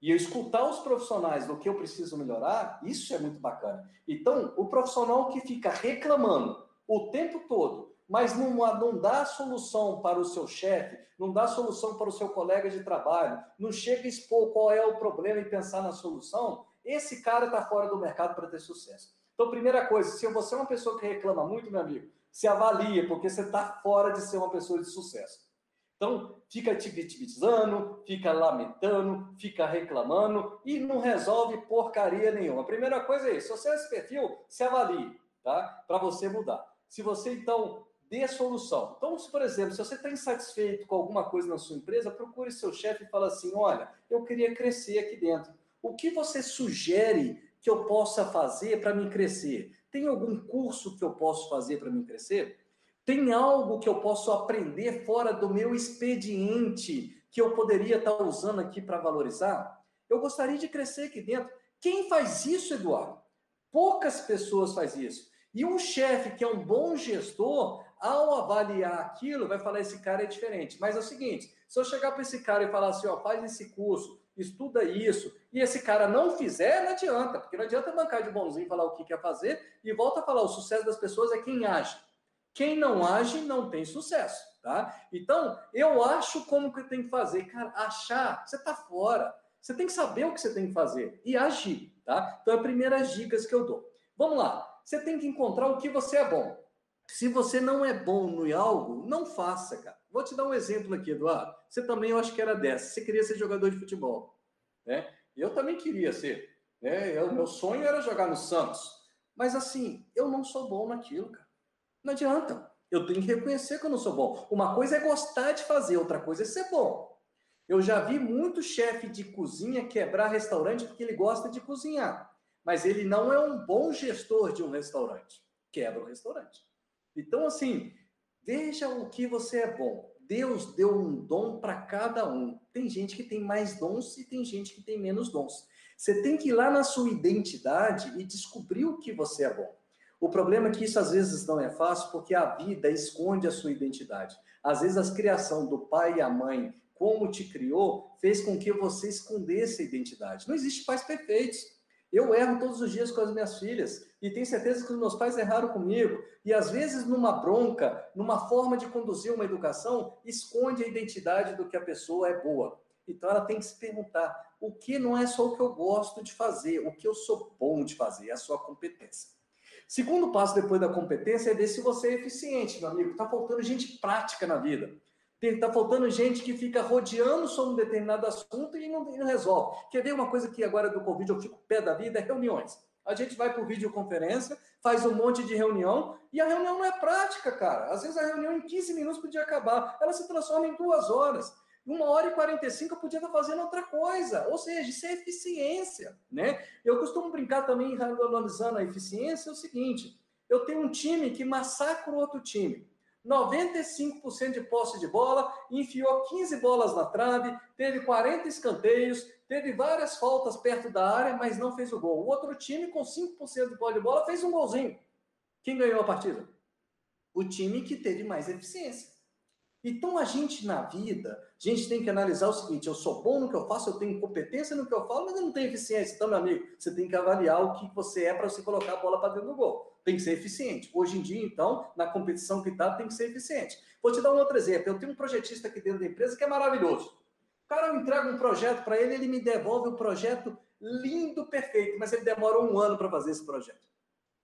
E eu escutar os profissionais do que eu preciso melhorar, isso é muito bacana. Então, o profissional que fica reclamando o tempo todo mas não, não dá solução para o seu chefe, não dá solução para o seu colega de trabalho, não chega a expor qual é o problema e pensar na solução, esse cara está fora do mercado para ter sucesso. Então, primeira coisa, se você é uma pessoa que reclama muito, meu amigo, se avalia, porque você está fora de ser uma pessoa de sucesso. Então, fica te vitimizando, fica lamentando, fica reclamando e não resolve porcaria nenhuma. A primeira coisa é isso. Se você é esse perfil, se avalie, tá? Para você mudar. Se você, então, dê solução. Então, se, por exemplo, se você está insatisfeito com alguma coisa na sua empresa, procure seu chefe e fala assim: olha, eu queria crescer aqui dentro. O que você sugere que eu possa fazer para me crescer? Tem algum curso que eu posso fazer para me crescer? Tem algo que eu posso aprender fora do meu expediente que eu poderia estar tá usando aqui para valorizar? Eu gostaria de crescer aqui dentro. Quem faz isso, Eduardo? Poucas pessoas fazem isso. E um chefe que é um bom gestor, ao avaliar aquilo, vai falar: esse cara é diferente. Mas é o seguinte: se eu chegar para esse cara e falar assim, ó, faz esse curso, estuda isso, e esse cara não fizer, não adianta, porque não adianta bancar de bonzinho falar o que quer fazer e volta a falar: o sucesso das pessoas é quem age. Quem não age não tem sucesso, tá? Então, eu acho como que tem que fazer. Cara, achar, você tá fora. Você tem que saber o que você tem que fazer e agir, tá? Então, é as primeiras dicas que eu dou. Vamos lá. Você tem que encontrar o que você é bom. Se você não é bom no algo, não faça, cara. Vou te dar um exemplo aqui, Eduardo. Você também, eu acho que era dessa. Você queria ser jogador de futebol, né? Eu também queria ser. Né? O meu sonho era jogar no Santos. Mas assim, eu não sou bom naquilo, cara. Não adianta. Eu tenho que reconhecer que eu não sou bom. Uma coisa é gostar de fazer, outra coisa é ser bom. Eu já vi muito chefe de cozinha quebrar restaurante porque ele gosta de cozinhar. Mas ele não é um bom gestor de um restaurante. Quebra o restaurante. Então, assim, veja o que você é bom. Deus deu um dom para cada um. Tem gente que tem mais dons e tem gente que tem menos dons. Você tem que ir lá na sua identidade e descobrir o que você é bom. O problema é que isso às vezes não é fácil porque a vida esconde a sua identidade. Às vezes a criação do pai e a mãe, como te criou, fez com que você escondesse a identidade. Não existe pais perfeitos. Eu erro todos os dias com as minhas filhas e tenho certeza que os meus pais erraram comigo. E às vezes, numa bronca, numa forma de conduzir uma educação, esconde a identidade do que a pessoa é boa. Então ela tem que se perguntar: o que não é só o que eu gosto de fazer, o que eu sou bom de fazer, é a sua competência. Segundo passo depois da competência é ver se você é eficiente, meu amigo. Está faltando gente prática na vida. Está faltando gente que fica rodeando sobre um determinado assunto e não, não, resolve. Quer ver uma coisa que agora do Covid eu fico pé da vida? É reuniões. A gente vai por videoconferência, faz um monte de reunião e a reunião não é prática, cara. Às vezes a reunião em 15 minutos podia acabar, ela se transforma em duas horas. Uma hora e 45 eu podia estar fazendo outra coisa. Ou seja, isso é eficiência, né? Eu costumo brincar também, analisando a eficiência, é o seguinte: eu tenho um time que massacra o outro time. 95% de posse de bola, enfiou 15 bolas na trave, teve 40 escanteios, teve várias faltas perto da área, mas não fez o gol. O outro time, com 5% de bola de bola, fez um golzinho. Quem ganhou a partida? O time que teve mais eficiência. Então a gente na vida, a gente tem que analisar o seguinte: eu sou bom no que eu faço, eu tenho competência no que eu falo, mas eu não tenho eficiência. Então, meu amigo, você tem que avaliar o que você é para você colocar a bola para dentro do gol. Tem que ser eficiente. Hoje em dia, então, na competição que está, tem que ser eficiente. Vou te dar um outro exemplo. Eu tenho um projetista aqui dentro da empresa que é maravilhoso. O cara, eu entrego um projeto para ele, ele me devolve o um projeto lindo, perfeito, mas ele demora um ano para fazer esse projeto.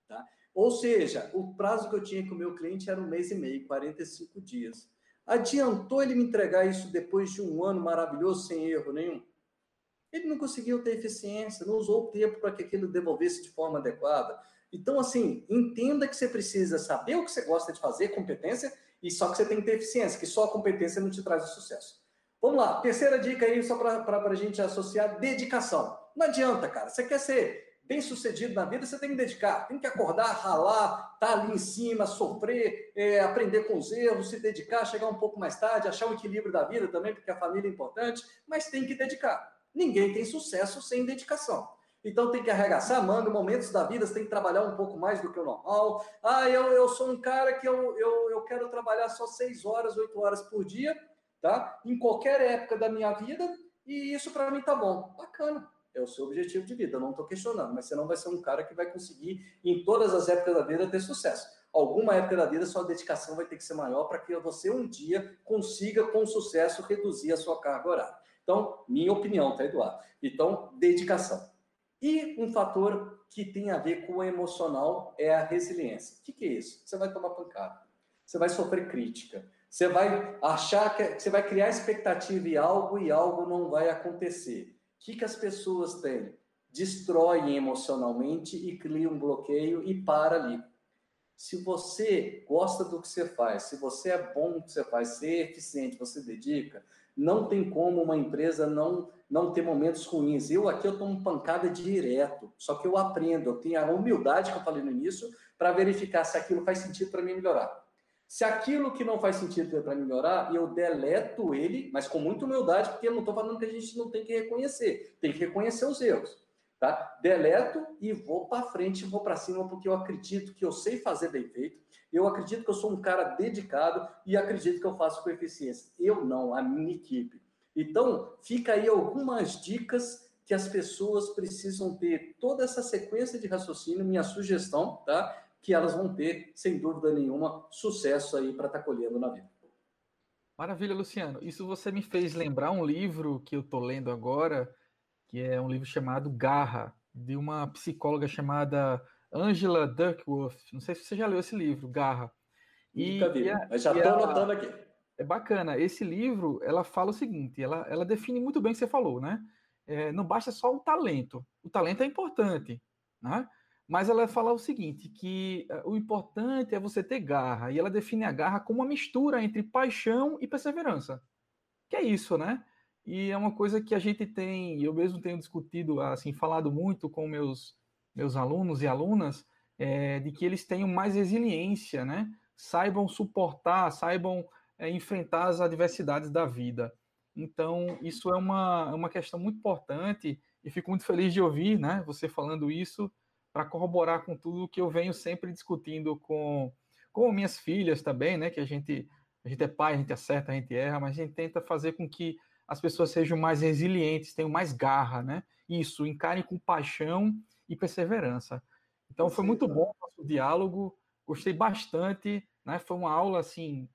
Tá? Ou seja, o prazo que eu tinha com o meu cliente era um mês e meio, 45 dias. Adiantou ele me entregar isso depois de um ano maravilhoso, sem erro nenhum? Ele não conseguiu ter eficiência, não usou o tempo para que aquilo devolvesse de forma adequada. Então, assim, entenda que você precisa saber o que você gosta de fazer, competência, e só que você tem que ter eficiência, que só a competência não te traz o sucesso. Vamos lá, terceira dica aí, só para a gente associar, dedicação. Não adianta, cara. Você quer ser bem sucedido na vida, você tem que dedicar, tem que acordar, ralar, estar tá ali em cima, sofrer, é, aprender com os erros, se dedicar, chegar um pouco mais tarde, achar o equilíbrio da vida também, porque a família é importante, mas tem que dedicar. Ninguém tem sucesso sem dedicação. Então tem que arregaçar a manga, momentos da vida você tem que trabalhar um pouco mais do que o normal. Ah, eu, eu sou um cara que eu, eu, eu quero trabalhar só seis horas, oito horas por dia, tá? Em qualquer época da minha vida, e isso para mim tá bom. Bacana é o seu objetivo de vida, não estou questionando, mas você não vai ser um cara que vai conseguir, em todas as épocas da vida, ter sucesso. Alguma época da vida, sua dedicação vai ter que ser maior para que você um dia consiga, com sucesso, reduzir a sua carga horária. Então, minha opinião, tá, Eduardo? Então, dedicação. E um fator que tem a ver com o emocional é a resiliência. O que, que é isso? Você vai tomar pancada, você vai sofrer crítica, você vai achar que você vai criar expectativa em algo e algo não vai acontecer que, que as pessoas têm? Destroem emocionalmente e criam um bloqueio e para ali. Se você gosta do que você faz, se você é bom no que você faz, ser é eficiente, você dedica, não tem como uma empresa não não ter momentos ruins. Eu aqui eu tomo pancada direto, só que eu aprendo, eu tenho a humildade que eu falei no início para verificar se aquilo faz sentido para mim melhorar. Se aquilo que não faz sentido para melhorar, eu deleto ele, mas com muita humildade, porque eu não estou falando que a gente não tem que reconhecer, tem que reconhecer os erros. Tá? Deleto e vou para frente, vou para cima, porque eu acredito que eu sei fazer bem feito, eu acredito que eu sou um cara dedicado e acredito que eu faço com eficiência. Eu não, a minha equipe. Então, fica aí algumas dicas que as pessoas precisam ter toda essa sequência de raciocínio, minha sugestão, tá? que elas vão ter, sem dúvida nenhuma, sucesso aí para estar tá colhendo na vida. Maravilha, Luciano. Isso você me fez lembrar um livro que eu estou lendo agora, que é um livro chamado Garra, de uma psicóloga chamada Angela Duckworth. Não sei se você já leu esse livro, Garra. E, Nunca vi, mas já estou anotando aqui. É bacana. Esse livro, ela fala o seguinte, ela, ela define muito bem o que você falou, né? É, não basta só o talento. O talento é importante, né? Mas ela fala o seguinte, que eh, o importante é você ter garra, e ela define a garra como uma mistura entre paixão e perseverança. Que é isso, né? E é uma coisa que a gente tem, eu mesmo tenho discutido, assim, falado muito com meus, meus alunos e alunas, é, de que eles tenham mais resiliência, né? Saibam suportar, saibam é, enfrentar as adversidades da vida. Então, isso é uma, é uma questão muito importante e fico muito feliz de ouvir, né? Você falando isso, para corroborar com tudo que eu venho sempre discutindo com, com minhas filhas também, né? Que a gente, a gente é pai, a gente acerta, a gente erra, mas a gente tenta fazer com que as pessoas sejam mais resilientes, tenham mais garra, né? Isso, encarem com paixão e perseverança. Então foi muito bom o nosso diálogo, gostei bastante, né? Foi uma aula assim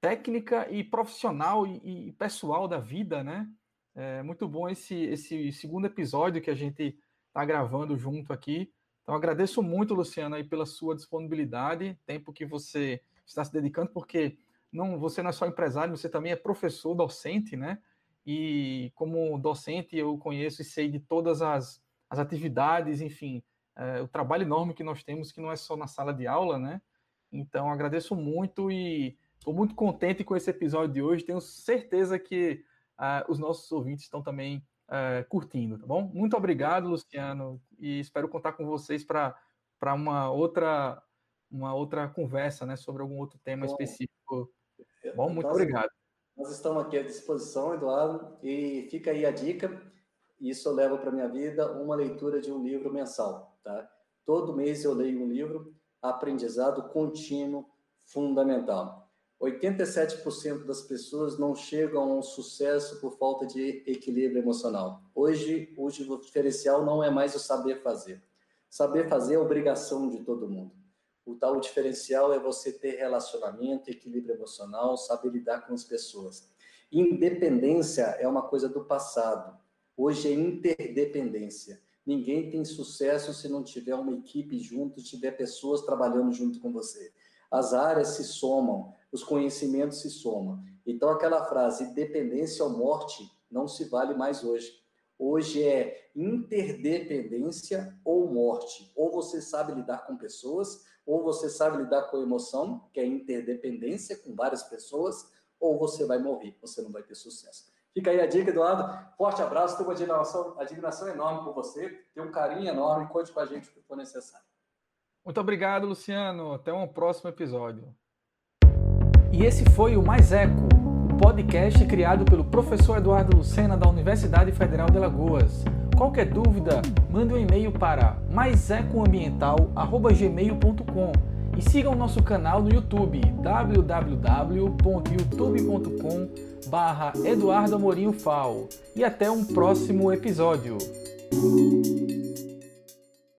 técnica e profissional e, e pessoal da vida, né? É muito bom esse esse segundo episódio que a gente está gravando junto aqui. Então, agradeço muito, Luciano, aí pela sua disponibilidade, tempo que você está se dedicando, porque não, você não é só empresário, você também é professor, docente, né? E como docente, eu conheço e sei de todas as, as atividades, enfim, é, o trabalho enorme que nós temos, que não é só na sala de aula, né? Então, agradeço muito e estou muito contente com esse episódio de hoje. Tenho certeza que uh, os nossos ouvintes estão também é, curtindo, tá bom? Muito obrigado, Luciano, e espero contar com vocês para uma outra uma outra conversa, né, sobre algum outro tema bom, específico. Bom, muito nós, obrigado. Nós estamos aqui à disposição, Eduardo, e fica aí a dica. isso eu levo para minha vida uma leitura de um livro mensal, tá? Todo mês eu leio um livro, aprendizado contínuo, fundamental. 87% das pessoas não chegam a um sucesso por falta de equilíbrio emocional. Hoje, o diferencial não é mais o saber fazer. Saber fazer é obrigação de todo mundo. O tal diferencial é você ter relacionamento, equilíbrio emocional, saber lidar com as pessoas. Independência é uma coisa do passado. Hoje é interdependência. Ninguém tem sucesso se não tiver uma equipe junto, tiver pessoas trabalhando junto com você. As áreas se somam, os conhecimentos se somam. Então, aquela frase, dependência ou morte, não se vale mais hoje. Hoje é interdependência ou morte. Ou você sabe lidar com pessoas, ou você sabe lidar com emoção, que é interdependência com várias pessoas, ou você vai morrer, você não vai ter sucesso. Fica aí a dica, Eduardo. Forte abraço, tenho uma admiração, admiração enorme por você, tenho um carinho enorme, conte com a gente o que for necessário. Muito obrigado, Luciano. Até um próximo episódio. E esse foi o Mais Eco, o podcast criado pelo professor Eduardo Lucena da Universidade Federal de Alagoas. Qualquer dúvida, mande um e-mail para maisecoambiental.gmail.com e sigam o nosso canal no YouTube www.youtube.com barra Eduardo Amorim Fal. E até um próximo episódio.